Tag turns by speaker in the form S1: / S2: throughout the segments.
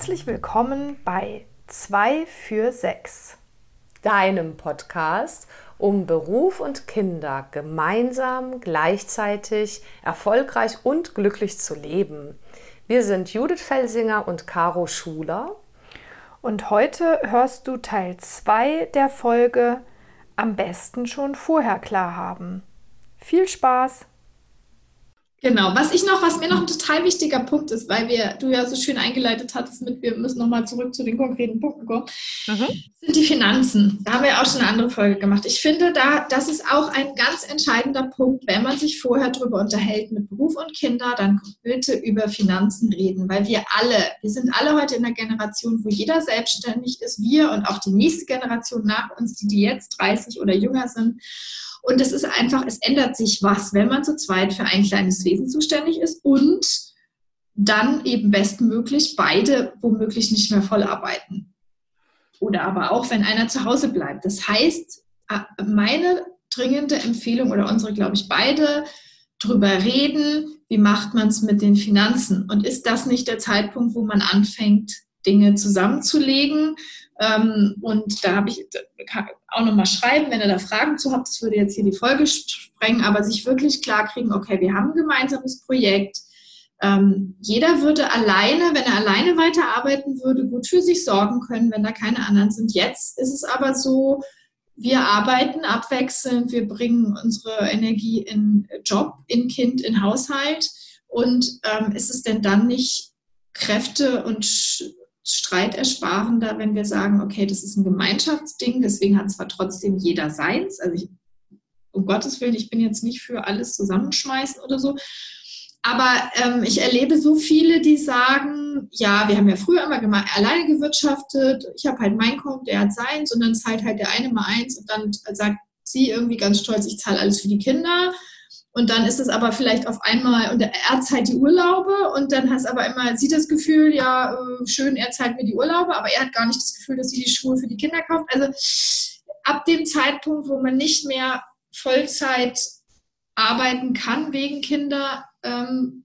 S1: Herzlich willkommen bei 2 für 6,
S2: deinem Podcast, um Beruf und Kinder gemeinsam, gleichzeitig, erfolgreich und glücklich zu leben. Wir sind Judith Felsinger und Caro Schuler.
S1: Und heute hörst du Teil 2 der Folge Am besten schon vorher klar haben. Viel Spaß!
S3: Genau, was ich noch, was mir noch ein total wichtiger Punkt ist, weil wir, du ja so schön eingeleitet hattest mit, wir müssen nochmal zurück zu den konkreten Punkten kommen, mhm. sind die Finanzen. Da haben wir auch schon eine andere Folge gemacht. Ich finde, da, das ist auch ein ganz entscheidender Punkt, wenn man sich vorher darüber unterhält mit Beruf und Kinder, dann bitte über Finanzen reden, weil wir alle, wir sind alle heute in der Generation, wo jeder selbstständig ist, wir und auch die nächste Generation nach uns, die, die jetzt 30 oder jünger sind. Und es ist einfach, es ändert sich was, wenn man zu zweit für ein kleines Wesen zuständig ist und dann eben bestmöglich beide womöglich nicht mehr voll arbeiten. Oder aber auch, wenn einer zu Hause bleibt. Das heißt, äh, meine dringende Empfehlung oder unsere, glaube ich, beide, drüber reden, wie macht man es mit den Finanzen? Und ist das nicht der Zeitpunkt, wo man anfängt, Dinge zusammenzulegen? Ähm, und da habe ich auch nochmal schreiben, wenn ihr da Fragen zu habt, das würde jetzt hier die Folge sprengen, aber sich wirklich klar kriegen, okay, wir haben ein gemeinsames Projekt. Ähm, jeder würde alleine, wenn er alleine weiterarbeiten würde, gut für sich sorgen können, wenn da keine anderen sind. Jetzt ist es aber so, wir arbeiten abwechselnd, wir bringen unsere Energie in Job, in Kind, in Haushalt. Und ähm, ist es denn dann nicht Kräfte und streitersparender, wenn wir sagen, okay, das ist ein Gemeinschaftsding, deswegen hat zwar trotzdem jeder seins. Also ich, um Gottes Willen, ich bin jetzt nicht für alles zusammenschmeißen oder so. Aber ähm, ich erlebe so viele, die sagen, ja, wir haben ja früher immer alleine gewirtschaftet, ich habe halt mein Konto, der hat seins und dann zahlt halt der eine mal eins und dann sagt sie irgendwie ganz stolz, ich zahle alles für die Kinder. Und dann ist es aber vielleicht auf einmal, und er zahlt die Urlaube und dann hast aber immer sie das Gefühl, ja, äh, schön, er zahlt mir die Urlaube, aber er hat gar nicht das Gefühl, dass sie die Schuhe für die Kinder kauft. Also ab dem Zeitpunkt, wo man nicht mehr Vollzeit arbeiten kann wegen Kinder, ähm,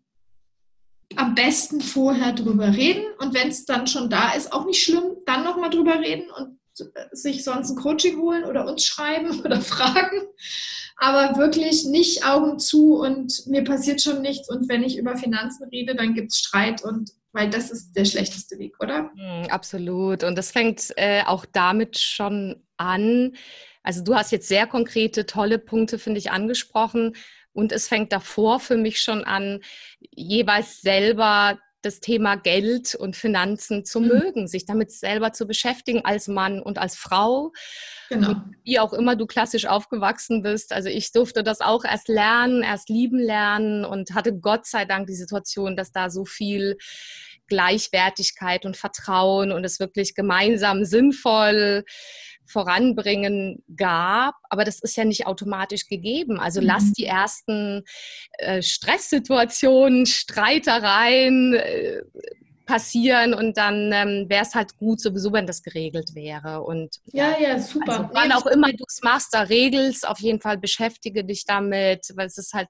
S3: am besten vorher drüber reden. Und wenn es dann schon da ist, auch nicht schlimm, dann nochmal drüber reden und sich sonst ein Coaching holen oder uns schreiben oder fragen aber wirklich nicht Augen zu und mir passiert schon nichts. Und wenn ich über Finanzen rede, dann gibt es Streit und weil das ist der schlechteste Weg, oder?
S2: Mm, absolut. Und das fängt äh, auch damit schon an. Also du hast jetzt sehr konkrete, tolle Punkte, finde ich, angesprochen. Und es fängt davor für mich schon an, jeweils selber das Thema Geld und Finanzen zu mhm. mögen, sich damit selber zu beschäftigen als Mann und als Frau. Genau. Und wie auch immer du klassisch aufgewachsen bist. Also ich durfte das auch erst lernen, erst lieben lernen und hatte Gott sei Dank die Situation, dass da so viel Gleichwertigkeit und Vertrauen und es wirklich gemeinsam sinnvoll voranbringen gab, aber das ist ja nicht automatisch gegeben. Also mhm. lass die ersten äh, Stresssituationen, Streitereien äh, passieren und dann ähm, wäre es halt gut sowieso, wenn das geregelt wäre. Und
S3: ja, ja, super. Also,
S2: wann auch immer du es machst, da regelst, auf jeden Fall beschäftige dich damit, weil es ist halt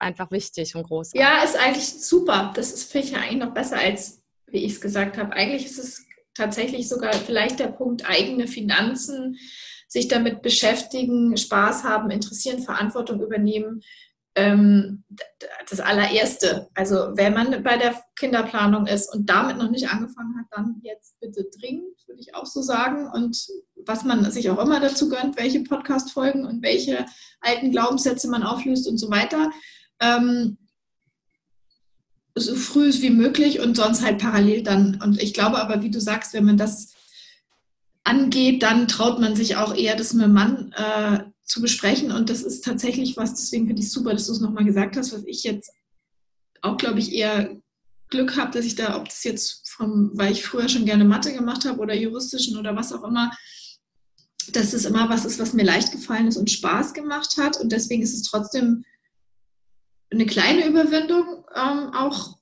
S2: einfach wichtig und groß.
S3: Ja, ist eigentlich super. Das ist finde ich eigentlich noch besser als wie ich es gesagt habe. Eigentlich ist es tatsächlich sogar vielleicht der Punkt eigene Finanzen, sich damit beschäftigen, Spaß haben, interessieren, Verantwortung übernehmen. Ähm, das allererste. Also wenn man bei der Kinderplanung ist und damit noch nicht angefangen hat, dann jetzt bitte dringend, würde ich auch so sagen. Und was man sich auch immer dazu gönnt, welche Podcast-Folgen und welche alten Glaubenssätze man auflöst und so weiter. Ähm, so früh wie möglich und sonst halt parallel dann. Und ich glaube aber, wie du sagst, wenn man das angeht, dann traut man sich auch eher, das mit dem Mann äh, zu besprechen. Und das ist tatsächlich was, deswegen finde ich super, dass du es nochmal gesagt hast, was ich jetzt auch, glaube ich, eher Glück habe, dass ich da, ob das jetzt vom, weil ich früher schon gerne Mathe gemacht habe oder juristischen oder was auch immer, dass es immer was ist, was mir leicht gefallen ist und Spaß gemacht hat. Und deswegen ist es trotzdem eine kleine Überwindung ähm, auch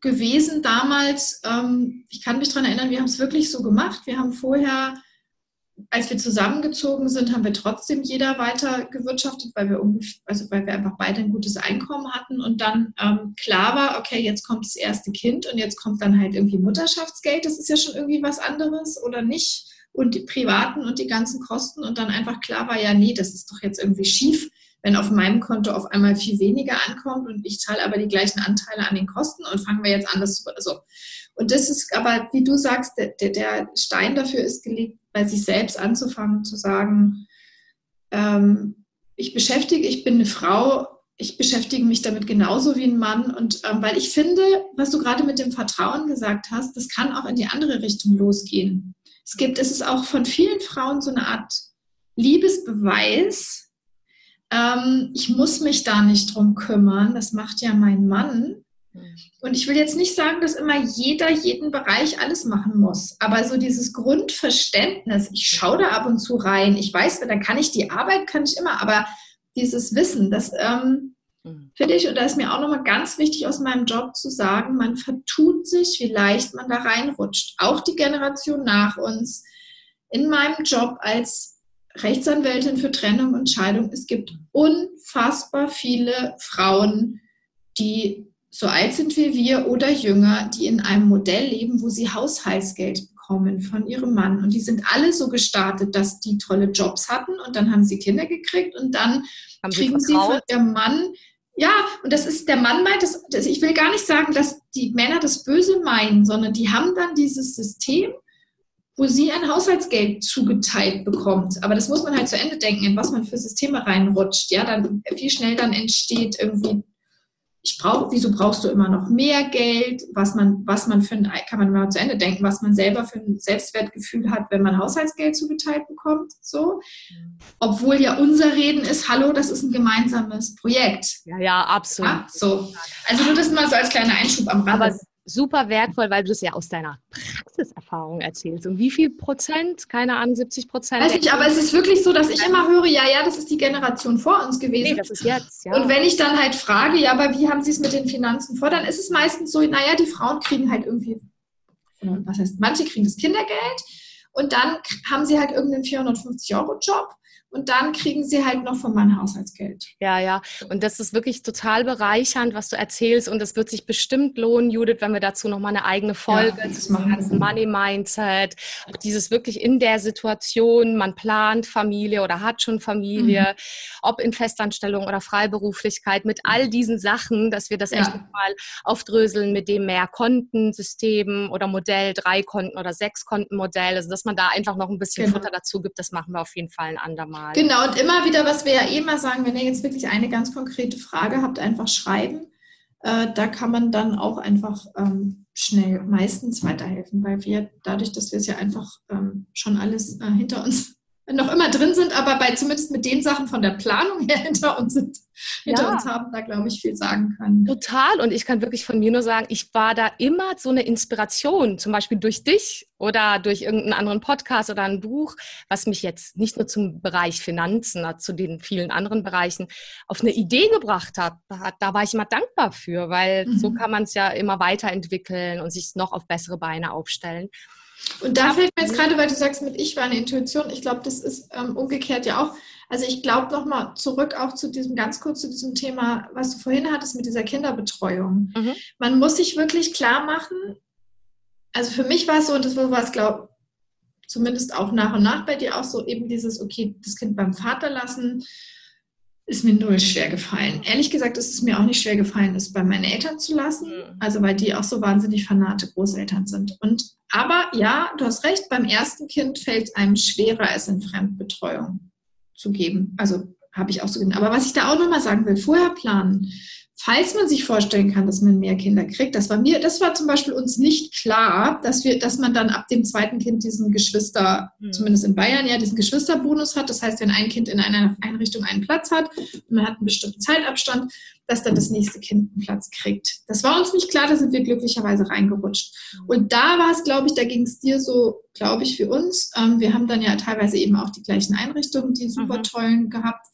S3: gewesen damals. Ähm, ich kann mich daran erinnern, wir haben es wirklich so gemacht. Wir haben vorher als wir zusammengezogen sind, haben wir trotzdem jeder weiter gewirtschaftet, weil wir, also weil wir einfach beide ein gutes Einkommen hatten. Und dann ähm, klar war, okay, jetzt kommt das erste Kind und jetzt kommt dann halt irgendwie Mutterschaftsgeld, das ist ja schon irgendwie was anderes oder nicht? Und die privaten und die ganzen Kosten. Und dann einfach klar war, ja, nee, das ist doch jetzt irgendwie schief, wenn auf meinem Konto auf einmal viel weniger ankommt und ich zahle aber die gleichen Anteile an den Kosten und fangen wir jetzt an, das zu, also und das ist aber, wie du sagst, der, der Stein dafür ist gelegt, bei sich selbst anzufangen, zu sagen, ähm, ich beschäftige, ich bin eine Frau, ich beschäftige mich damit genauso wie ein Mann. Und ähm, weil ich finde, was du gerade mit dem Vertrauen gesagt hast, das kann auch in die andere Richtung losgehen. Es gibt, es ist auch von vielen Frauen so eine Art Liebesbeweis. Ähm, ich muss mich da nicht drum kümmern, das macht ja mein Mann. Und ich will jetzt nicht sagen, dass immer jeder jeden Bereich alles machen muss, aber so dieses Grundverständnis, ich schaue da ab und zu rein, ich weiß, dann kann ich die Arbeit, kann ich immer, aber dieses Wissen, das ähm, mhm. finde ich, und da ist mir auch nochmal ganz wichtig aus meinem Job zu sagen, man vertut sich, wie leicht man da reinrutscht. Auch die Generation nach uns. In meinem Job als Rechtsanwältin für Trennung und Scheidung, es gibt unfassbar viele Frauen, die so alt sind wie wir oder jünger, die in einem Modell leben, wo sie Haushaltsgeld bekommen von ihrem Mann. Und die sind alle so gestartet, dass die tolle Jobs hatten und dann haben sie Kinder gekriegt und dann haben kriegen sie, sie von der Mann ja, und das ist, der Mann meint, das, das, ich will gar nicht sagen, dass die Männer das Böse meinen, sondern die haben dann dieses System, wo sie ein Haushaltsgeld zugeteilt bekommt. Aber das muss man halt zu Ende denken, in was man für Systeme reinrutscht. Ja, dann wie schnell dann entsteht irgendwie ich brauche, wieso brauchst du immer noch mehr Geld? Was man, was man für ein, kann man mal zu Ende denken, was man selber für ein Selbstwertgefühl hat, wenn man Haushaltsgeld zugeteilt bekommt, so. Obwohl ja unser Reden ist, hallo, das ist ein gemeinsames Projekt.
S2: Ja, ja, absolut. Ja,
S3: so. Also nur das mal so als kleiner Einschub am Rande.
S2: Super wertvoll, weil du es ja aus deiner Praxiserfahrung erzählst. Und wie viel Prozent? Keine Ahnung, 70 Prozent?
S3: Weiß nicht, aber es ist wirklich so, dass ich immer höre, ja, ja, das ist die Generation vor uns gewesen. Nee,
S2: das ist jetzt, ja.
S3: Und wenn ich dann halt frage, ja, aber wie haben sie es mit den Finanzen vor, dann ist es meistens so, naja, die Frauen kriegen halt irgendwie, was heißt, manche kriegen das Kindergeld und dann haben sie halt irgendeinen 450-Euro-Job und dann kriegen sie halt noch von meinem Haushaltsgeld.
S2: Ja, ja. Und das ist wirklich total bereichernd, was du erzählst. Und es wird sich bestimmt lohnen, Judith, wenn wir dazu nochmal eine eigene Folge ja, zum ganzen Money Mindset, auch dieses wirklich in der Situation, man plant Familie oder hat schon Familie, mhm. ob in Festanstellung oder Freiberuflichkeit, mit all diesen Sachen, dass wir das ja. echt mal aufdröseln mit dem Mehrkontensystem oder Modell, drei Konten oder sechs Konten Modell, also dass man da einfach noch ein bisschen genau. Futter dazu gibt, das machen wir auf jeden Fall ein andermal
S3: mal. Genau, und immer wieder, was wir ja eh mal sagen, wenn ihr jetzt wirklich eine ganz konkrete Frage habt, einfach schreiben. Äh, da kann man dann auch einfach ähm, schnell meistens weiterhelfen, weil wir dadurch, dass wir es ja einfach ähm, schon alles äh, hinter uns noch immer drin sind, aber bei zumindest mit den Sachen von der Planung her hinter uns sind, hinter ja. uns haben, da glaube ich viel sagen können.
S2: Total. Und ich kann wirklich von mir nur sagen, ich war da immer so eine Inspiration, zum Beispiel durch dich oder durch irgendeinen anderen Podcast oder ein Buch, was mich jetzt nicht nur zum Bereich Finanzen, zu den vielen anderen Bereichen auf eine Idee gebracht hat. Da war ich immer dankbar für, weil mhm. so kann man es ja immer weiterentwickeln und sich noch auf bessere Beine aufstellen.
S3: Und da fällt mir jetzt gerade, weil du sagst, mit ich war eine Intuition, ich glaube, das ist ähm, umgekehrt ja auch. Also ich glaube nochmal zurück auch zu diesem, ganz kurz zu diesem Thema, was du vorhin hattest mit dieser Kinderbetreuung. Mhm. Man muss sich wirklich klar machen, also für mich war es so, und das war es, glaube zumindest auch nach und nach bei dir auch so, eben dieses, okay, das Kind beim Vater lassen, ist mir null schwer gefallen. Ehrlich gesagt ist es mir auch nicht schwer gefallen, es bei meinen Eltern zu lassen, mhm. also weil die auch so wahnsinnig fanate Großeltern sind. Und aber ja, du hast recht, beim ersten Kind fällt es einem schwerer, es in Fremdbetreuung zu geben. Also habe ich auch so gedacht. Aber was ich da auch nochmal sagen will, vorher planen falls man sich vorstellen kann, dass man mehr Kinder kriegt, das war mir, das war zum Beispiel uns nicht klar, dass wir, dass man dann ab dem zweiten Kind diesen Geschwister, mhm. zumindest in Bayern ja, diesen Geschwisterbonus hat. Das heißt, wenn ein Kind in einer Einrichtung einen Platz hat und man hat einen bestimmten Zeitabstand, dass dann das nächste Kind einen Platz kriegt. Das war uns nicht klar, da sind wir glücklicherweise reingerutscht. Mhm. Und da war es, glaube ich, da ging es dir so, glaube ich, für uns. Ähm, wir haben dann ja teilweise eben auch die gleichen Einrichtungen, die super mhm. tollen gehabt.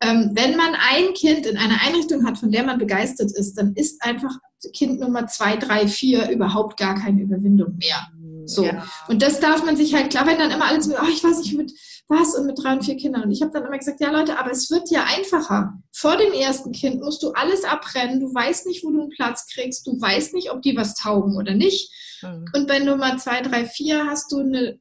S3: Ähm, wenn man ein Kind in einer Einrichtung hat, von der man begeistert ist, dann ist einfach Kind Nummer zwei, drei, vier überhaupt gar keine Überwindung mehr. So. Ja. Und das darf man sich halt, klar, wenn dann immer alles mit, oh, ich weiß nicht, mit was und mit drei und vier Kindern. Und ich habe dann immer gesagt, ja Leute, aber es wird ja einfacher. Vor dem ersten Kind musst du alles abrennen. Du weißt nicht, wo du einen Platz kriegst. Du weißt nicht, ob die was taugen oder nicht. Mhm. Und bei Nummer zwei, drei, vier hast du eine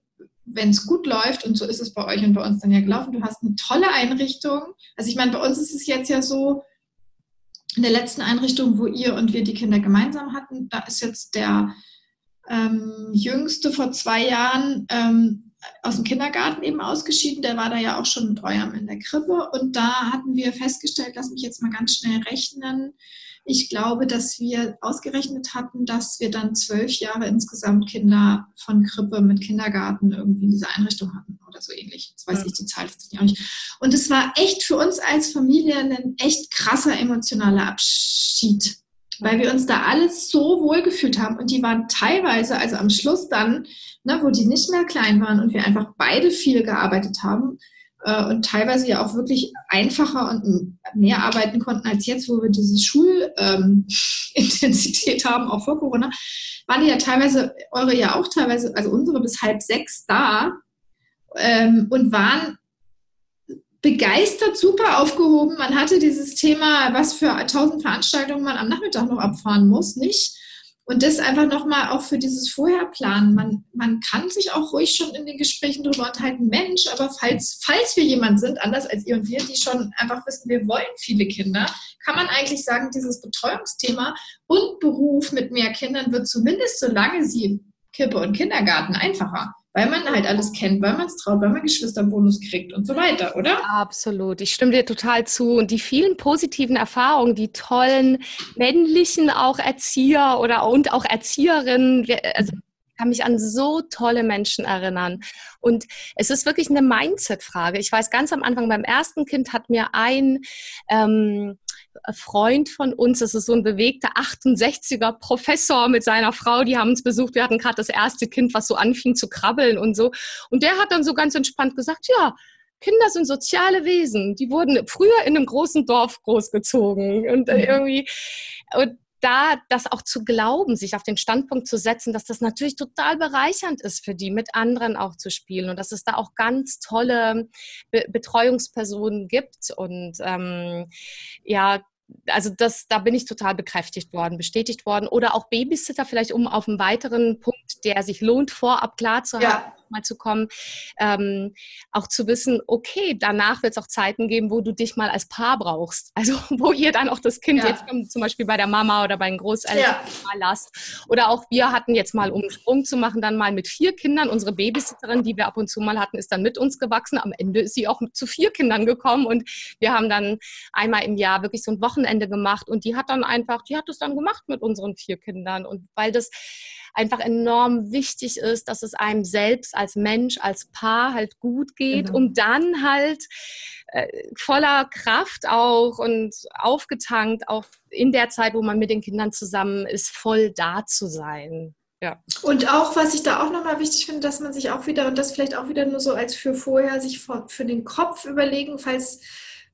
S3: wenn es gut läuft, und so ist es bei euch und bei uns dann ja gelaufen, du hast eine tolle Einrichtung. Also ich meine, bei uns ist es jetzt ja so, in der letzten Einrichtung, wo ihr und wir die Kinder gemeinsam hatten, da ist jetzt der ähm, Jüngste vor zwei Jahren ähm, aus dem Kindergarten eben ausgeschieden. Der war da ja auch schon mit eurem in der Krippe. Und da hatten wir festgestellt, lass mich jetzt mal ganz schnell rechnen, ich glaube, dass wir ausgerechnet hatten, dass wir dann zwölf Jahre insgesamt Kinder von Krippe mit Kindergarten irgendwie in dieser Einrichtung hatten oder so ähnlich. Das weiß ich die Zahl jetzt auch nicht. Und es war echt für uns als Familie ein echt krasser emotionaler Abschied, weil wir uns da alles so wohl gefühlt haben. Und die waren teilweise, also am Schluss dann, ne, wo die nicht mehr klein waren und wir einfach beide viel gearbeitet haben, äh, und teilweise ja auch wirklich einfacher und mehr arbeiten konnten als jetzt, wo wir diese Schulintensität ähm, haben, auch vor Corona, waren die ja teilweise, eure ja auch teilweise, also unsere bis halb sechs da ähm, und waren begeistert, super aufgehoben. Man hatte dieses Thema, was für tausend Veranstaltungen man am Nachmittag noch abfahren muss, nicht? Und das einfach nochmal auch für dieses Vorherplanen. Man, man kann sich auch ruhig schon in den Gesprächen darüber unterhalten, Mensch, aber falls, falls wir jemand sind, anders als ihr und wir, die schon einfach wissen, wir wollen viele Kinder, kann man eigentlich sagen, dieses Betreuungsthema und Beruf mit mehr Kindern wird zumindest, solange sie Kippe und Kindergarten einfacher weil man halt alles kennt, weil man es traut, weil man Geschwisterbonus kriegt und so weiter, oder?
S2: Absolut. Ich stimme dir total zu. Und die vielen positiven Erfahrungen, die tollen männlichen auch Erzieher oder und auch Erzieherinnen, also ich kann mich an so tolle Menschen erinnern. Und es ist wirklich eine Mindset-Frage. Ich weiß, ganz am Anfang beim ersten Kind hat mir ein ähm, Freund von uns, das ist so ein bewegter 68er Professor mit seiner Frau, die haben uns besucht. Wir hatten gerade das erste Kind, was so anfing zu krabbeln und so. Und der hat dann so ganz entspannt gesagt, ja, Kinder sind soziale Wesen. Die wurden früher in einem großen Dorf großgezogen und äh, irgendwie und da das auch zu glauben, sich auf den Standpunkt zu setzen, dass das natürlich total bereichernd ist für die, mit anderen auch zu spielen und dass es da auch ganz tolle Be Betreuungspersonen gibt und ähm, ja, also das, da bin ich total bekräftigt worden, bestätigt worden. Oder auch Babysitter, vielleicht um auf einen weiteren Punkt, der sich lohnt, vorab klar zu ja. haben, mal zu kommen, ähm, auch zu wissen, okay, danach wird es auch Zeiten geben, wo du dich mal als Paar brauchst. Also wo ihr dann auch das Kind ja. jetzt zum Beispiel bei der Mama oder bei den Großeltern mal lasst. Oder auch wir hatten jetzt mal, um einen Sprung zu machen, dann mal mit vier Kindern. Unsere Babysitterin, die wir ab und zu mal hatten, ist dann mit uns gewachsen. Am Ende ist sie auch zu vier Kindern gekommen und wir haben dann einmal im Jahr wirklich so ein Wochenende gemacht und die hat dann einfach, die hat es dann gemacht mit unseren vier Kindern und weil das einfach enorm wichtig ist, dass es einem selbst als Mensch, als Paar halt gut geht, genau. um dann halt äh, voller Kraft auch und aufgetankt, auch in der Zeit, wo man mit den Kindern zusammen ist, voll da zu sein. Ja.
S3: Und auch, was ich da auch nochmal wichtig finde, dass man sich auch wieder, und das vielleicht auch wieder nur so als für vorher, sich für, den Kopf überlegen, falls,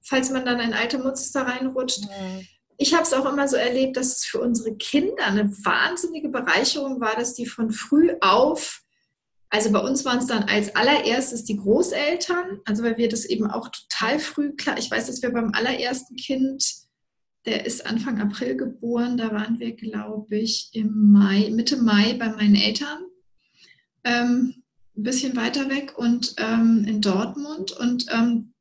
S3: falls man dann ein alte Muster reinrutscht. Mhm ich habe es auch immer so erlebt, dass es für unsere Kinder eine wahnsinnige Bereicherung war, dass die von früh auf, also bei uns waren es dann als allererstes die Großeltern, also weil wir das eben auch total früh, klar, ich weiß, dass wir beim allerersten Kind, der ist Anfang April geboren, da waren wir, glaube ich, im Mai, Mitte Mai bei meinen Eltern. Ähm, ein bisschen weiter weg und ähm, in Dortmund. Und ähm,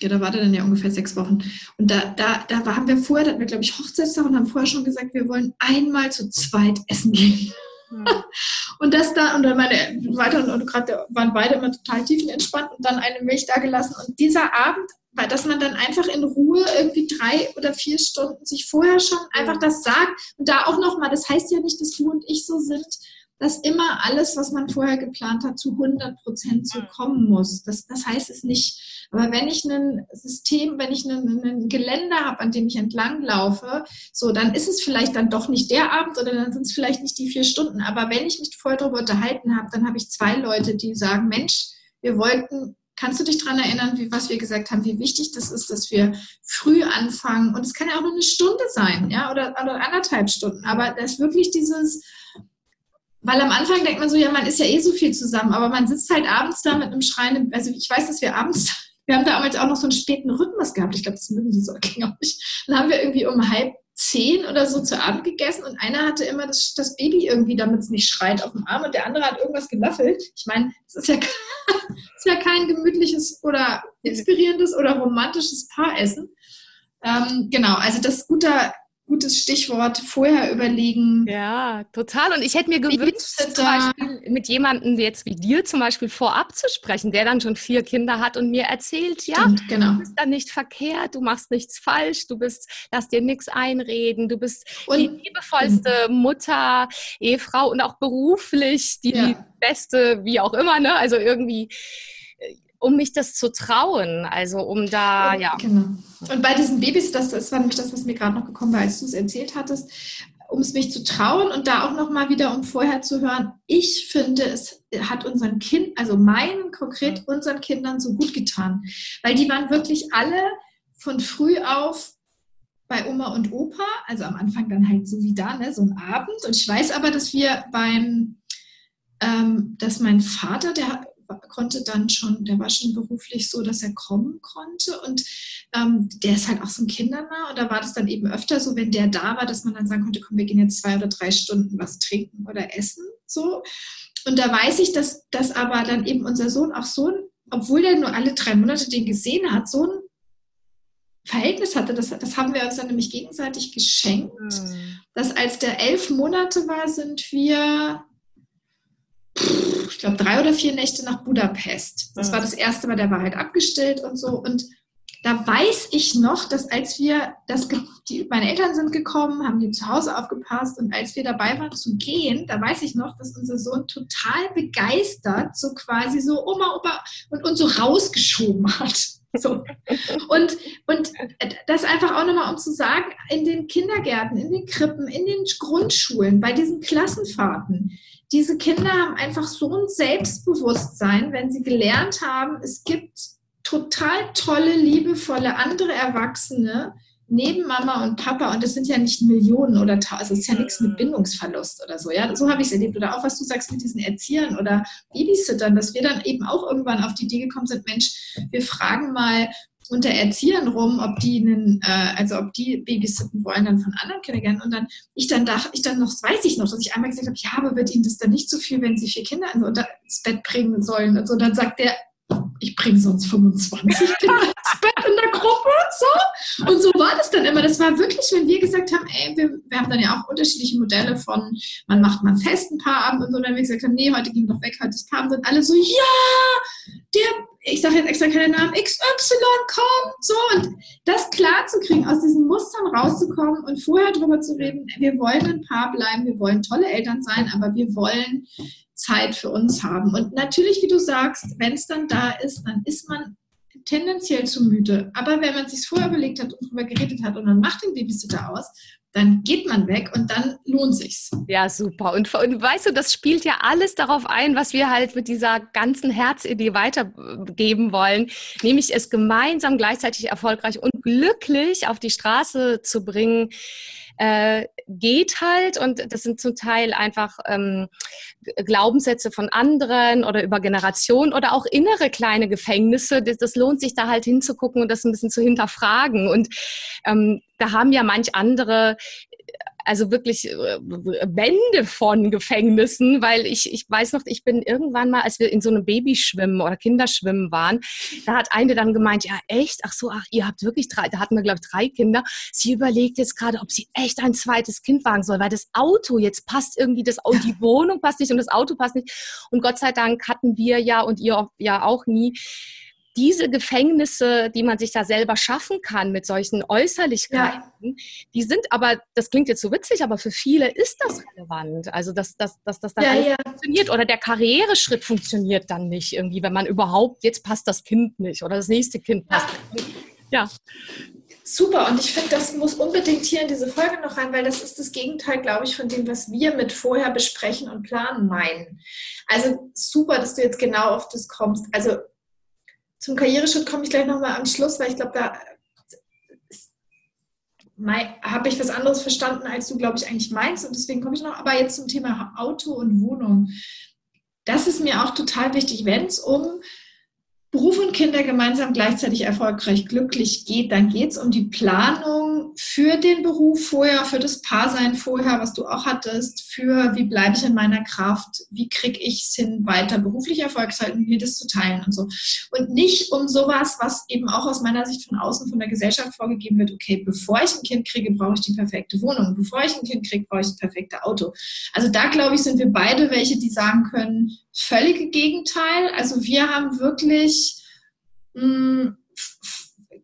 S3: ja, da war der dann ja ungefähr sechs Wochen. Und da, da, da haben wir vorher, da hatten wir, glaube ich, Hochzeitstag und haben vorher schon gesagt, wir wollen einmal zu zweit essen gehen. Mhm. und das da, und dann meine weiter und gerade waren beide immer total tiefenentspannt und dann eine Milch da gelassen. Und dieser Abend, weil dass man dann einfach in Ruhe irgendwie drei oder vier Stunden sich vorher schon einfach das sagt und da auch nochmal, das heißt ja nicht, dass du und ich so sind, dass immer alles, was man vorher geplant hat, zu 100 Prozent so kommen muss. Das, das heißt es nicht. Aber wenn ich ein System, wenn ich ein Geländer habe, an dem ich entlang laufe, so, dann ist es vielleicht dann doch nicht der Abend oder dann sind es vielleicht nicht die vier Stunden. Aber wenn ich mich vorher darüber unterhalten habe, dann habe ich zwei Leute, die sagen, Mensch, wir wollten Kannst du dich daran erinnern, wie, was wir gesagt haben, wie wichtig das ist, dass wir früh anfangen? Und es kann ja auch nur eine Stunde sein, ja, oder, oder anderthalb Stunden. Aber das wirklich dieses, weil am Anfang denkt man so, ja, man ist ja eh so viel zusammen, aber man sitzt halt abends da mit einem Schreien. Also ich weiß, dass wir abends, wir haben damals auch noch so einen späten Rhythmus gehabt. Ich glaube, das mögen die Säuglinge auch nicht. Dann haben wir irgendwie um halb zehn oder so zu Abend gegessen und einer hatte immer das, das Baby irgendwie, damit es nicht schreit, auf dem Arm und der andere hat irgendwas gelöffelt. Ich meine, es ist ja, ist ja kein gemütliches oder inspirierendes oder romantisches Paaressen. Ähm, genau, also das guter gutes Stichwort, vorher überlegen.
S2: Ja, total. Und ich hätte mir gewünscht, zum Beispiel mit jemandem jetzt wie dir zum Beispiel vorab zu sprechen, der dann schon vier Kinder hat und mir erzählt, ja, Stimmt, genau. du bist dann nicht verkehrt, du machst nichts falsch, du bist, lass dir nichts einreden, du bist und, die liebevollste Mutter, Ehefrau und auch beruflich die ja. beste, wie auch immer, ne? Also irgendwie um mich das zu trauen. Also um da, und, ja. Genau.
S3: Und bei diesen Babys, das, das war nämlich das, was mir gerade noch gekommen war, als du es erzählt hattest, um es mich zu trauen und da auch nochmal wieder, um vorher zu hören, ich finde, es hat unseren Kind, also meinen konkret unseren Kindern so gut getan, weil die waren wirklich alle von früh auf bei Oma und Opa, also am Anfang dann halt so wie da, ne, so ein Abend. Und ich weiß aber, dass wir beim, ähm, dass mein Vater, der konnte dann schon, der war schon beruflich so, dass er kommen konnte und ähm, der ist halt auch so ein Kindernah und da war das dann eben öfter so, wenn der da war, dass man dann sagen konnte, komm, wir gehen jetzt zwei oder drei Stunden was trinken oder essen, so. Und da weiß ich, dass, dass aber dann eben unser Sohn auch so ein, obwohl der nur alle drei Monate den gesehen hat, so ein Verhältnis hatte, das, das haben wir uns dann nämlich gegenseitig geschenkt, mhm. dass als der elf Monate war, sind wir ich glaube, drei oder vier Nächte nach Budapest. Das war das erste Mal, der war halt abgestellt und so. Und da weiß ich noch, dass als wir, das, die, meine Eltern sind gekommen, haben die zu Hause aufgepasst und als wir dabei waren zu gehen, da weiß ich noch, dass unser Sohn total begeistert so quasi so Oma, Opa und uns so rausgeschoben hat. So. Und, und das einfach auch nochmal, um zu sagen, in den Kindergärten, in den Krippen, in den Grundschulen, bei diesen Klassenfahrten, diese Kinder haben einfach so ein Selbstbewusstsein, wenn sie gelernt haben, es gibt total tolle, liebevolle andere Erwachsene neben Mama und Papa. Und das sind ja nicht Millionen oder also es ist ja nichts mit Bindungsverlust oder so, ja, so habe ich es erlebt. Oder auch was du sagst mit diesen Erziehern oder Babysittern, dass wir dann eben auch irgendwann auf die Idee gekommen sind, Mensch, wir fragen mal unter Erziehern rum, ob die einen, äh, also ob die babysitten wollen dann von anderen Kindergärten. Und dann ich dann dachte, ich dann noch, weiß ich noch, dass ich einmal gesagt habe, ja, aber wird ihnen das dann nicht zu viel, wenn sie vier Kinder ins Bett bringen sollen? Und so, dann sagt der, ich bringe sonst 25 Kinder ins Bett in der Gruppe, so. Und so war das dann immer. Das war wirklich, wenn wir gesagt haben, ey, wir, wir haben dann ja auch unterschiedliche Modelle von, man macht mal einen festen Paarabend und so, dann wir gesagt haben, nee, heute gehen wir doch weg, heute ist Paarabend, sind alle so, ja, der, ich sage jetzt extra keinen Namen, XY kommt, so. Und das klar zu kriegen, aus diesen Mustern rauszukommen und vorher drüber zu reden, wir wollen ein Paar bleiben, wir wollen tolle Eltern sein, aber wir wollen Zeit für uns haben. Und natürlich, wie du sagst, wenn es dann da ist, dann ist man tendenziell zu müde. Aber wenn man sich vorher überlegt hat und darüber geredet hat und man macht den Babysitter aus, dann geht man weg und dann lohnt sich's.
S2: Ja, super. Und, und, weißt du, das spielt ja alles darauf ein, was wir halt mit dieser ganzen Herzidee weitergeben wollen, nämlich es gemeinsam gleichzeitig erfolgreich und glücklich auf die Straße zu bringen äh, geht halt und das sind zum Teil einfach ähm, Glaubenssätze von anderen oder über Generationen oder auch innere kleine Gefängnisse. Das, das, lohnt sich da halt hinzugucken und das ein bisschen zu hinterfragen. Und ähm, da haben ja manch andere also wirklich äh, Wände von Gefängnissen, weil ich, ich weiß noch, ich bin irgendwann mal, als wir in so einem Babyschwimmen oder Kinderschwimmen waren, da hat eine dann gemeint, ja echt, ach so, ach, ihr habt wirklich drei, da hatten wir glaube ich drei Kinder. Sie überlegt jetzt gerade, ob sie echt ein zweites Kind wagen soll, weil das Auto jetzt passt irgendwie, das, die Wohnung passt nicht und das Auto passt nicht. Und Gott sei Dank hatten wir ja und ihr ja auch nie diese Gefängnisse, die man sich da selber schaffen kann mit solchen Äußerlichkeiten, ja. die sind aber, das klingt jetzt so witzig, aber für viele ist das relevant. Also, dass, dass, dass das dann
S3: ja, ja.
S2: funktioniert oder der Karriereschritt funktioniert dann nicht irgendwie, wenn man überhaupt, jetzt passt das Kind nicht oder das nächste Kind passt.
S3: Ja. Super, und ich finde, das muss unbedingt hier in diese Folge noch rein, weil das ist das Gegenteil, glaube ich, von dem, was wir mit vorher besprechen und planen meinen. Also super, dass du jetzt genau auf das kommst. Also zum Karriereschritt komme ich gleich nochmal am Schluss, weil ich glaube, da habe ich was anderes verstanden, als du, glaube ich, eigentlich meinst. Und deswegen komme ich noch. Aber jetzt zum Thema Auto und Wohnung. Das ist mir auch total wichtig, wenn es um Beruf und Kinder gemeinsam gleichzeitig erfolgreich glücklich geht, dann geht es um die Planung für den Beruf vorher, für das Paarsein vorher, was du auch hattest, für wie bleibe ich in meiner Kraft, wie kriege ich es hin, weiter beruflich erfolgreich halten, wie das zu teilen und so. Und nicht um sowas, was eben auch aus meiner Sicht von außen, von der Gesellschaft vorgegeben wird, okay, bevor ich ein Kind kriege, brauche ich die perfekte Wohnung, bevor ich ein Kind kriege, brauche ich das perfekte Auto. Also da, glaube ich, sind wir beide welche, die sagen können, völlige Gegenteil. Also wir haben wirklich, mm,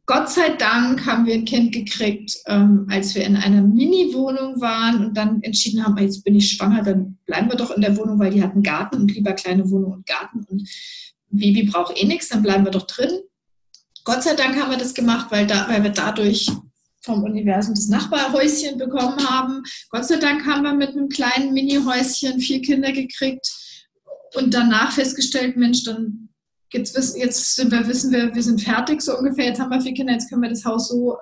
S3: Gott sei Dank haben wir ein Kind gekriegt, ähm, als wir in einer Mini-Wohnung waren und dann entschieden haben, jetzt bin ich schwanger, dann bleiben wir doch in der Wohnung, weil die hat einen Garten und lieber kleine Wohnung und Garten und Baby braucht eh nichts, dann bleiben wir doch drin. Gott sei Dank haben wir das gemacht, weil, da, weil wir dadurch vom Universum das Nachbarhäuschen bekommen haben. Gott sei Dank haben wir mit einem kleinen Mini-Häuschen vier Kinder gekriegt und danach festgestellt, Mensch, dann jetzt wissen, jetzt sind wir, wissen wir, wir sind fertig so ungefähr, jetzt haben wir vier Kinder, jetzt können wir das Haus so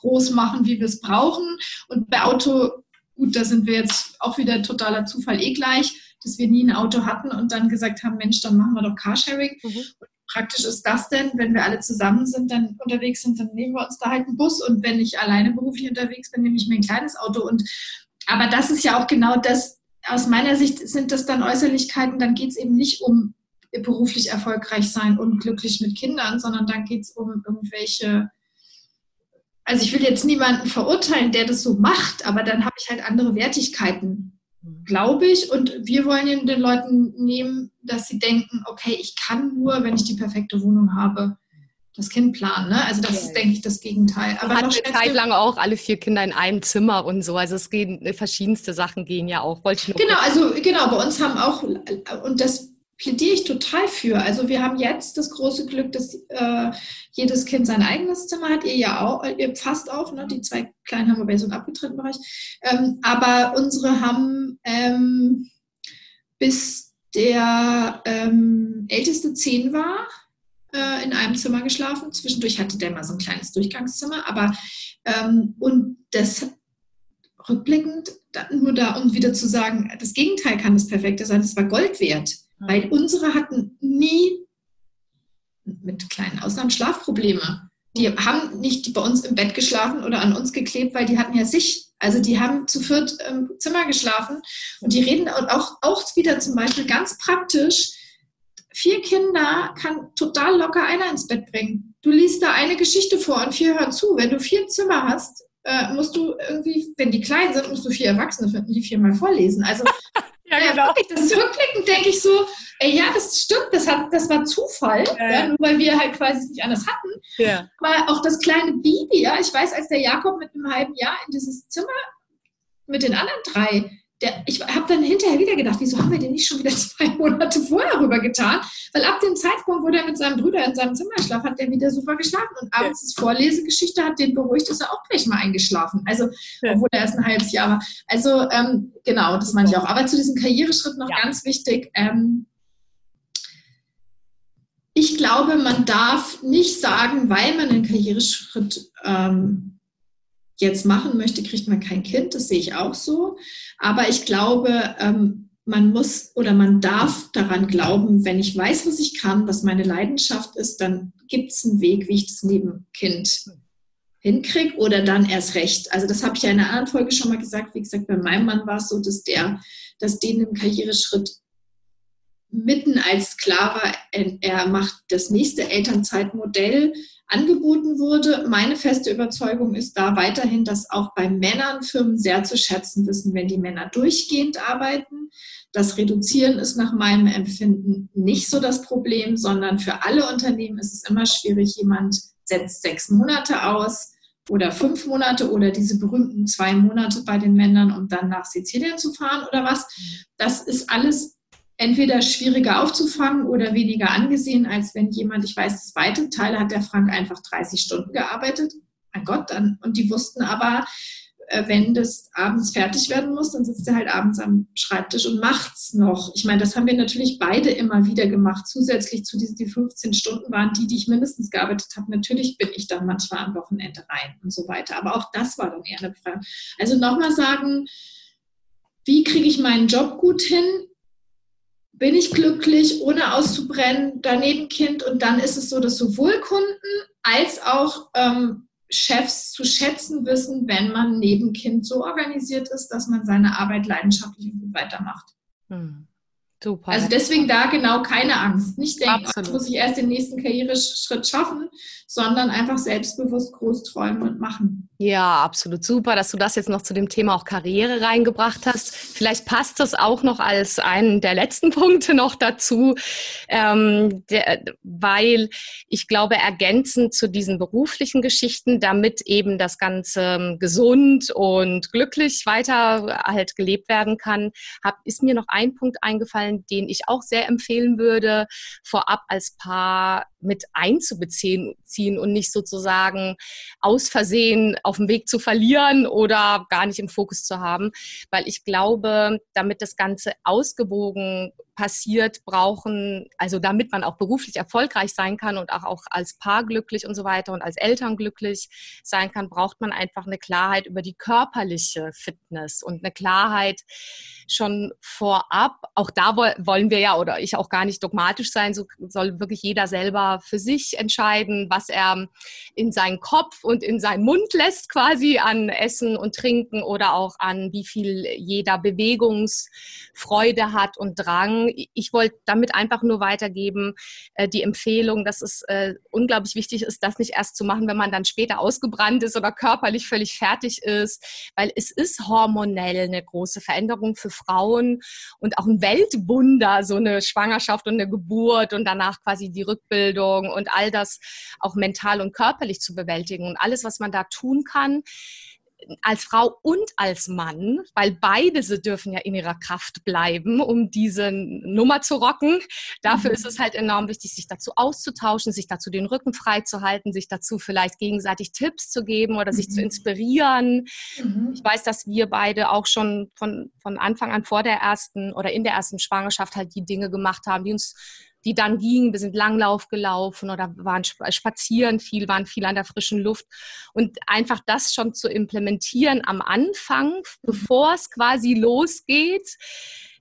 S3: groß machen, wie wir es brauchen. Und bei Auto, gut, da sind wir jetzt auch wieder totaler Zufall eh gleich, dass wir nie ein Auto hatten und dann gesagt haben, Mensch, dann machen wir doch Carsharing. Mhm. praktisch ist das denn, wenn wir alle zusammen sind, dann unterwegs sind, dann nehmen wir uns da halt einen Bus und wenn ich alleine beruflich unterwegs bin, nehme ich mir ein kleines Auto und aber das ist ja auch genau das, aus meiner Sicht sind das dann Äußerlichkeiten, dann geht es eben nicht um beruflich erfolgreich sein und glücklich mit Kindern, sondern dann geht es um irgendwelche, also ich will jetzt niemanden verurteilen, der das so macht, aber dann habe ich halt andere Wertigkeiten, glaube ich. Und wir wollen den Leuten nehmen, dass sie denken, okay, ich kann nur, wenn ich die perfekte Wohnung habe das Kind planen. Ne? Also das ja. ist, denke ich, das Gegenteil.
S2: Aber hat eine Zeit lang auch alle vier Kinder in einem Zimmer und so. Also es gehen verschiedenste Sachen gehen ja auch.
S3: Wollte ich genau, also genau, bei uns haben auch, und das plädiere ich total für. Also wir haben jetzt das große Glück, dass äh, jedes Kind sein eigenes Zimmer hat. Ihr ja auch, ihr fast auch, ne? Die zwei Kleinen haben wir so einem abgetrennten Bereich. Ähm, aber unsere haben ähm, bis der ähm, älteste zehn war, äh, in einem Zimmer geschlafen. Zwischendurch hatte der mal so ein kleines Durchgangszimmer, aber ähm, und das rückblickend, nur da, um wieder zu sagen, das Gegenteil kann das Perfekte sein, es war Gold wert. Weil unsere hatten nie, mit kleinen Ausnahmen, Schlafprobleme. Die haben nicht bei uns im Bett geschlafen oder an uns geklebt, weil die hatten ja sich. Also die haben zu viert im Zimmer geschlafen und die reden auch, auch wieder zum Beispiel ganz praktisch, vier Kinder kann total locker einer ins Bett bringen. Du liest da eine Geschichte vor und vier hören zu. Wenn du vier Zimmer hast, äh, musst du irgendwie, wenn die klein sind, musst du vier Erwachsene finden, die viermal vorlesen. Also ja, genau. ja, wirklich, das ist rückblickend, denke ich so, ey, ja, das stimmt, das, hat, das war Zufall, ja, ja. nur weil wir halt quasi es nicht anders hatten. Ja. Aber auch das kleine Baby, ja, ich weiß, als der Jakob mit einem halben Jahr in dieses Zimmer mit den anderen drei der, ich habe dann hinterher wieder gedacht, wieso haben wir den nicht schon wieder zwei Monate vorher rübergetan? Weil ab dem Zeitpunkt, wo der mit seinem Bruder in seinem Zimmer schlafen, hat der wieder super geschlafen. Und abends das Vorlesegeschichte hat den beruhigt, ist er auch gleich mal eingeschlafen. Also, obwohl er erst ein halbes Jahr war. Also, ähm, genau, das meine ich auch. Aber zu diesem Karriereschritt noch ja. ganz wichtig. Ähm, ich glaube, man darf nicht sagen, weil man einen Karriereschritt ähm, jetzt machen möchte, kriegt man kein Kind. Das sehe ich auch so. Aber ich glaube, ähm, man muss oder man darf daran glauben, wenn ich weiß, was ich kann, was meine Leidenschaft ist, dann gibt es einen Weg, wie ich das neben Kind hinkriege oder dann erst recht. Also das habe ich ja in einer anderen Folge schon mal gesagt. Wie gesagt, bei meinem Mann war es so, dass der, dass den im Karriereschritt mitten als klar war, er macht das nächste Elternzeitmodell angeboten wurde. Meine feste Überzeugung ist da weiterhin, dass auch bei Männern Firmen sehr zu schätzen wissen, wenn die Männer durchgehend arbeiten. Das Reduzieren ist nach meinem Empfinden nicht so das Problem, sondern für alle Unternehmen ist es immer schwierig. Jemand setzt sechs Monate aus oder fünf Monate oder diese berühmten zwei Monate bei den Männern, um dann nach Sizilien zu fahren oder was. Das ist alles entweder schwieriger aufzufangen oder weniger angesehen, als wenn jemand, ich weiß, das weite Teil hat der Frank einfach 30 Stunden gearbeitet. Mein Gott, dann. Und die wussten aber, äh, wenn das abends fertig werden muss, dann sitzt er halt abends am Schreibtisch und macht's noch. Ich meine, das haben wir natürlich beide immer wieder gemacht. Zusätzlich zu diesen die 15 Stunden waren die, die ich mindestens gearbeitet habe. Natürlich bin ich dann manchmal am Wochenende rein und so weiter. Aber auch das war dann eher eine Frage. Also nochmal sagen, wie kriege ich meinen Job gut hin? Bin ich glücklich, ohne auszubrennen, daneben Kind? Und dann ist es so, dass sowohl Kunden als auch ähm, Chefs zu schätzen wissen, wenn man neben Kind so organisiert ist, dass man seine Arbeit leidenschaftlich weitermacht. Hm. Super. Also deswegen da genau keine Angst. Nicht denken, oh, jetzt muss ich erst den nächsten Karriereschritt schaffen, sondern einfach selbstbewusst groß träumen und machen.
S2: Ja, absolut super, dass du das jetzt noch zu dem Thema auch Karriere reingebracht hast. Vielleicht passt das auch noch als einen der letzten Punkte noch dazu, ähm, der, weil ich glaube, ergänzend zu diesen beruflichen Geschichten, damit eben das Ganze ähm, gesund und glücklich weiter halt gelebt werden kann, hab, ist mir noch ein Punkt eingefallen, den ich auch sehr empfehlen würde, vorab als Paar mit einzubeziehen und nicht sozusagen aus Versehen auf dem Weg zu verlieren oder gar nicht im Fokus zu haben. Weil ich glaube, damit das Ganze ausgewogen passiert, brauchen, also damit man auch beruflich erfolgreich sein kann und auch, auch als Paar glücklich und so weiter und als Eltern glücklich sein kann, braucht man einfach eine Klarheit über die körperliche Fitness und eine Klarheit schon vorab. Auch da wollen wir ja oder ich auch gar nicht dogmatisch sein, so soll wirklich jeder selber für sich entscheiden, was er in seinen Kopf und in seinen Mund lässt quasi an Essen und Trinken oder auch an wie viel jeder Bewegungsfreude hat und Drang ich wollte damit einfach nur weitergeben, äh, die Empfehlung, dass es äh, unglaublich wichtig ist, das nicht erst zu machen, wenn man dann später ausgebrannt ist oder körperlich völlig fertig ist, weil es ist hormonell eine große Veränderung für Frauen und auch ein Weltwunder, so eine Schwangerschaft und eine Geburt und danach quasi die Rückbildung und all das auch mental und körperlich zu bewältigen. Und alles, was man da tun kann als Frau und als Mann, weil beide sie dürfen ja in ihrer Kraft bleiben, um diese Nummer zu rocken. Dafür mhm. ist es halt enorm wichtig, sich dazu auszutauschen, sich dazu den Rücken frei zu halten, sich dazu vielleicht gegenseitig Tipps zu geben oder mhm. sich zu mhm. inspirieren. Mhm. Ich weiß, dass wir beide auch schon von, von Anfang an vor der ersten oder in der ersten Schwangerschaft halt die Dinge gemacht haben, die uns die dann gingen. Wir sind Langlauf gelaufen oder waren spazieren viel, waren viel an der frischen Luft. Und einfach das schon zu implementieren am Anfang, bevor es quasi losgeht,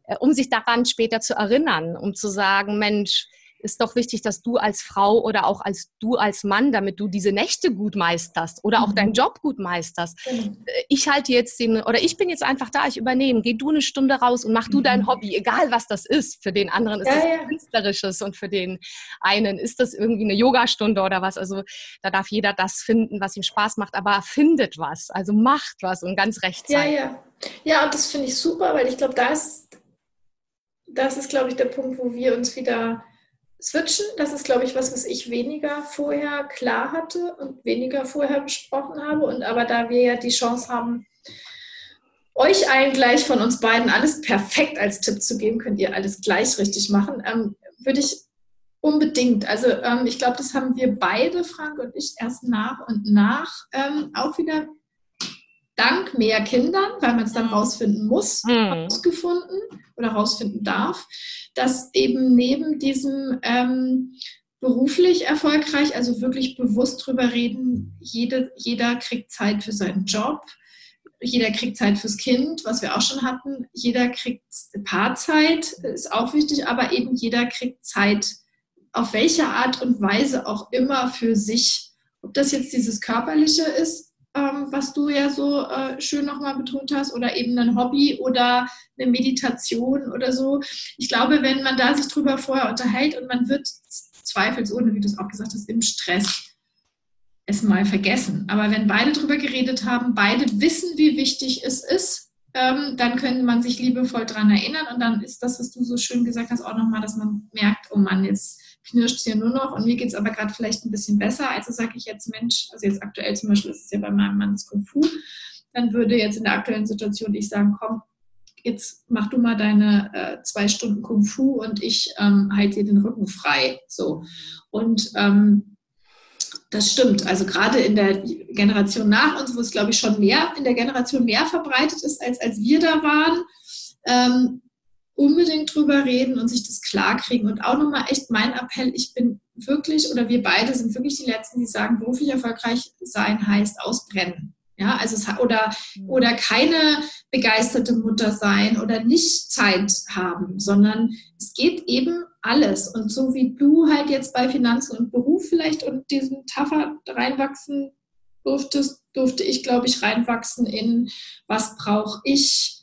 S2: äh, um sich daran später zu erinnern, um zu sagen, Mensch, ist doch wichtig, dass du als Frau oder auch als du als Mann, damit du diese Nächte gut meisterst oder auch mhm. deinen Job gut meisterst. Mhm. Ich halte jetzt den, oder ich bin jetzt einfach da, ich übernehme, geh du eine Stunde raus und mach du dein mhm. Hobby, egal was das ist. Für den anderen ist ja, das ja. künstlerisches und für den einen ist das irgendwie eine Yogastunde oder was. Also da darf jeder das finden, was ihm Spaß macht, aber findet was, also macht was und ganz rechtzeitig.
S3: Ja, ja. Ja, und das finde ich super, weil ich glaube, da ist, das ist, glaube ich, der Punkt, wo wir uns wieder switchen. Das ist, glaube ich, was, was ich weniger vorher klar hatte und weniger vorher besprochen habe. Und aber da wir ja die Chance haben, euch allen gleich von uns beiden alles perfekt als Tipp zu geben, könnt ihr alles gleich richtig machen, ähm, würde ich unbedingt. Also ähm, ich glaube, das haben wir beide, Frank und ich, erst nach und nach ähm, auch wieder dank mehr Kindern, weil man es dann mhm. rausfinden muss, mhm. rausgefunden oder rausfinden darf, dass eben neben diesem ähm, beruflich erfolgreich, also wirklich bewusst drüber reden, jede, jeder kriegt Zeit für seinen Job, jeder kriegt Zeit fürs Kind, was wir auch schon hatten, jeder kriegt Paarzeit, ist auch wichtig, aber eben jeder kriegt Zeit, auf welche Art und Weise auch immer für sich. Ob das jetzt dieses Körperliche ist, ähm, was du ja so äh, schön nochmal betont hast, oder eben ein Hobby oder eine Meditation oder so. Ich glaube, wenn man da sich drüber vorher unterhält und man wird zweifelsohne, wie du es auch gesagt hast, im Stress es mal vergessen. Aber wenn beide drüber geredet haben, beide wissen, wie wichtig es ist, ähm, dann könnte man sich liebevoll daran erinnern und dann ist das, was du so schön gesagt hast, auch nochmal, dass man merkt, oh Mann, jetzt knirscht es hier nur noch und mir geht es aber gerade vielleicht ein bisschen besser. Also sage ich jetzt, Mensch, also jetzt aktuell zum Beispiel ist es ja bei meinem Mann das Kung Fu, dann würde jetzt in der aktuellen Situation ich sagen, komm, jetzt mach du mal deine äh, zwei Stunden Kung Fu und ich ähm, halte dir den Rücken frei. So. Und ähm, Das stimmt. Also gerade in der Generation nach uns, wo es, glaube ich, schon mehr in der Generation mehr verbreitet ist, als als wir da waren, ähm, unbedingt drüber reden und sich das klarkriegen. Und auch nochmal echt mein Appell, ich bin wirklich, oder wir beide sind wirklich die Letzten, die sagen, beruflich erfolgreich sein heißt ausbrennen. Ja, also es, oder, mhm. oder keine begeisterte Mutter sein oder nicht Zeit haben, sondern es geht eben alles. Und so wie du halt jetzt bei Finanzen und Beruf vielleicht und diesem Taffer reinwachsen durftest, durfte ich, glaube ich, reinwachsen in, was brauche ich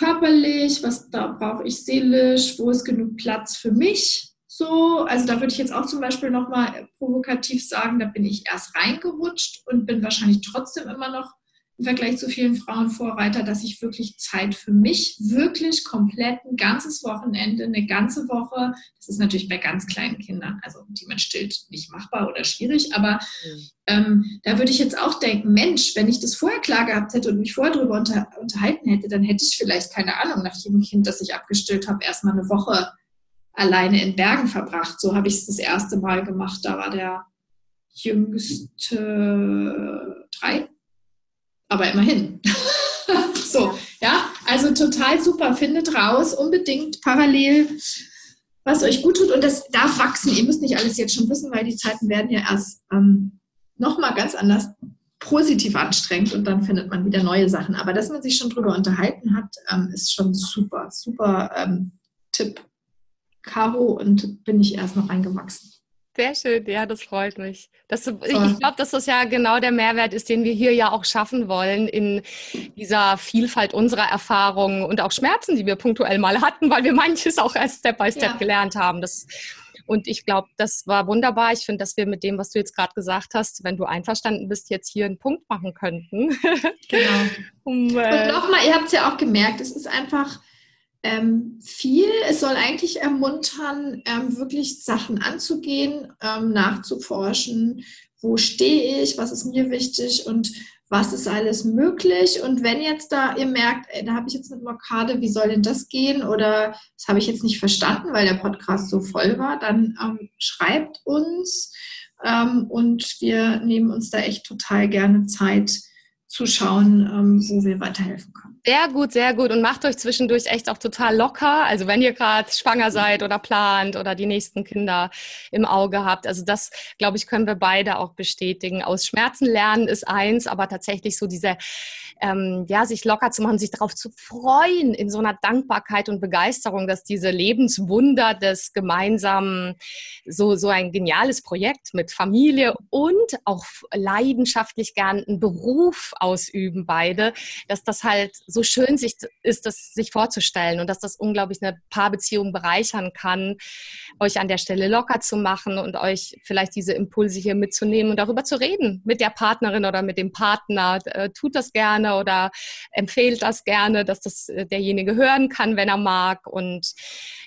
S3: körperlich, was da brauche ich seelisch, wo ist genug Platz für mich. So, also da würde ich jetzt auch zum Beispiel nochmal provokativ sagen, da bin ich erst reingerutscht und bin wahrscheinlich trotzdem immer noch im Vergleich zu vielen Frauen Vorreiter, dass ich wirklich Zeit für mich, wirklich komplett ein ganzes Wochenende, eine ganze Woche, das ist natürlich bei ganz kleinen Kindern, also die man stillt, nicht machbar oder schwierig, aber ähm, da würde ich jetzt auch denken, Mensch, wenn ich das vorher klar gehabt hätte und mich vorher darüber unter, unterhalten hätte, dann hätte ich vielleicht, keine Ahnung, nach jedem Kind, das ich abgestillt habe, erstmal eine Woche alleine in Bergen verbracht. So habe ich es das erste Mal gemacht. Da war der jüngste aber immerhin. so, ja, also total super. Findet raus, unbedingt parallel, was euch gut tut. Und das darf wachsen. Ihr müsst nicht alles jetzt schon wissen, weil die Zeiten werden ja erst ähm, nochmal ganz anders positiv anstrengend und dann findet man wieder neue Sachen. Aber dass man sich schon drüber unterhalten hat, ähm, ist schon super, super ähm, Tipp. Caro und bin ich erst noch reingewachsen.
S2: Sehr schön, ja, das freut mich. Das, ich glaube, dass das ja genau der Mehrwert ist, den wir hier ja auch schaffen wollen in dieser Vielfalt unserer Erfahrungen und auch Schmerzen, die wir punktuell mal hatten, weil wir manches auch erst Step by Step ja. gelernt haben. Das, und ich glaube, das war wunderbar. Ich finde, dass wir mit dem, was du jetzt gerade gesagt hast, wenn du einverstanden bist, jetzt hier einen Punkt machen könnten.
S3: Genau. um, äh, und nochmal, ihr habt es ja auch gemerkt, es ist einfach ähm, viel. Es soll eigentlich ermuntern, ähm, wirklich Sachen anzugehen, ähm, nachzuforschen. Wo stehe ich? Was ist mir wichtig? Und was ist alles möglich? Und wenn jetzt da ihr merkt, ey, da habe ich jetzt eine Blockade, wie soll denn das gehen? Oder das habe ich jetzt nicht verstanden, weil der Podcast so voll war, dann ähm, schreibt uns ähm, und wir nehmen uns da echt total gerne Zeit zu schauen, ähm, wo wir weiterhelfen können.
S2: Sehr gut, sehr gut. Und macht euch zwischendurch echt auch total locker. Also wenn ihr gerade schwanger seid oder plant oder die nächsten Kinder im Auge habt. Also das, glaube ich, können wir beide auch bestätigen. Aus Schmerzen lernen ist eins, aber tatsächlich so diese, ähm, ja, sich locker zu machen, sich darauf zu freuen in so einer Dankbarkeit und Begeisterung, dass diese Lebenswunder des gemeinsamen, so, so ein geniales Projekt mit Familie und auch leidenschaftlich gern einen Beruf ausüben beide, dass das halt so schön sich, ist, das sich vorzustellen und dass das unglaublich eine Paarbeziehung bereichern kann, euch an der Stelle locker zu machen und euch vielleicht diese Impulse hier mitzunehmen und darüber zu reden mit der Partnerin oder mit dem Partner. Äh, tut das gerne oder empfehlt das gerne, dass das äh, derjenige hören kann, wenn er mag und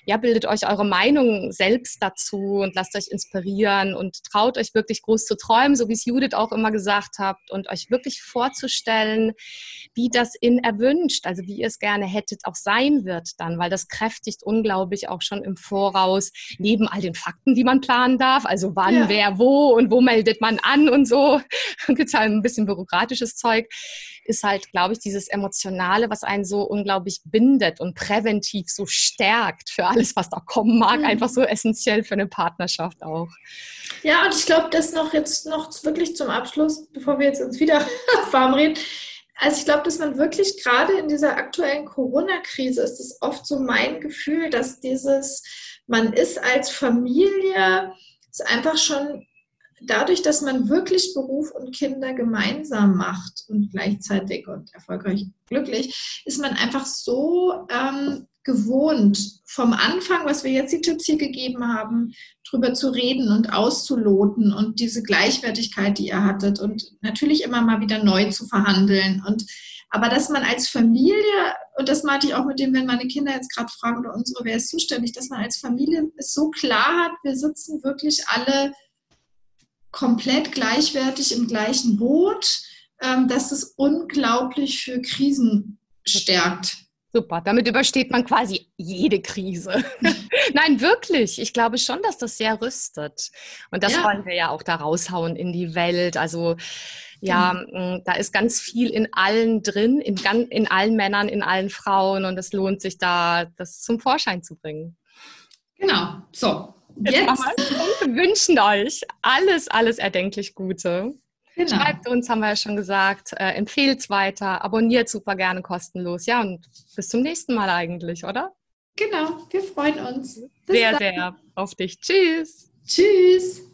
S2: ja, bildet euch eure Meinung selbst dazu und lasst euch inspirieren und traut euch wirklich groß zu träumen, so wie es Judith auch immer gesagt habt und euch wirklich vorzustellen, wie das in erwünscht, also wie ihr es gerne hättet, auch sein wird dann, weil das kräftigt unglaublich auch schon im Voraus, neben all den Fakten, die man planen darf, also wann, ja. wer, wo und wo meldet man an und so, gibt es halt ein bisschen bürokratisches Zeug, ist halt, glaube ich, dieses Emotionale, was einen so unglaublich bindet und präventiv so stärkt für alles, was da kommen mag, mhm. einfach so essentiell für eine Partnerschaft auch.
S3: Ja, und ich glaube, das noch jetzt noch wirklich zum Abschluss, bevor wir jetzt uns wieder warm reden, also ich glaube, dass man wirklich gerade in dieser aktuellen Corona-Krise ist es oft so mein Gefühl, dass dieses, man ist als Familie, ist einfach schon dadurch, dass man wirklich Beruf und Kinder gemeinsam macht und gleichzeitig und erfolgreich glücklich, ist man einfach so ähm, gewohnt, vom Anfang, was wir jetzt die Tipps hier gegeben haben, drüber zu reden und auszuloten und diese Gleichwertigkeit, die ihr hattet und natürlich immer mal wieder neu zu verhandeln und aber dass man als Familie, und das meinte ich auch mit dem, wenn meine Kinder jetzt gerade fragen oder unsere, wer ist zuständig, dass man als Familie es so klar hat, wir sitzen wirklich alle komplett gleichwertig im gleichen Boot, ähm, dass es unglaublich für Krisen stärkt.
S2: Super, damit übersteht man quasi jede Krise. Nein, wirklich. Ich glaube schon, dass das sehr rüstet. Und das ja. wollen wir ja auch da raushauen in die Welt. Also ja, mhm. da ist ganz viel in allen drin, in, in allen Männern, in allen Frauen. Und es lohnt sich da, das zum Vorschein zu bringen.
S3: Genau. So.
S2: Jetzt, Jetzt. wir wünschen euch alles, alles erdenklich Gute. Genau. Schreibt uns, haben wir ja schon gesagt, äh, empfehlt es weiter, abonniert super gerne kostenlos. Ja, und bis zum nächsten Mal eigentlich, oder?
S3: Genau, wir freuen uns.
S2: Bis sehr, dann. sehr auf dich. Tschüss.
S3: Tschüss.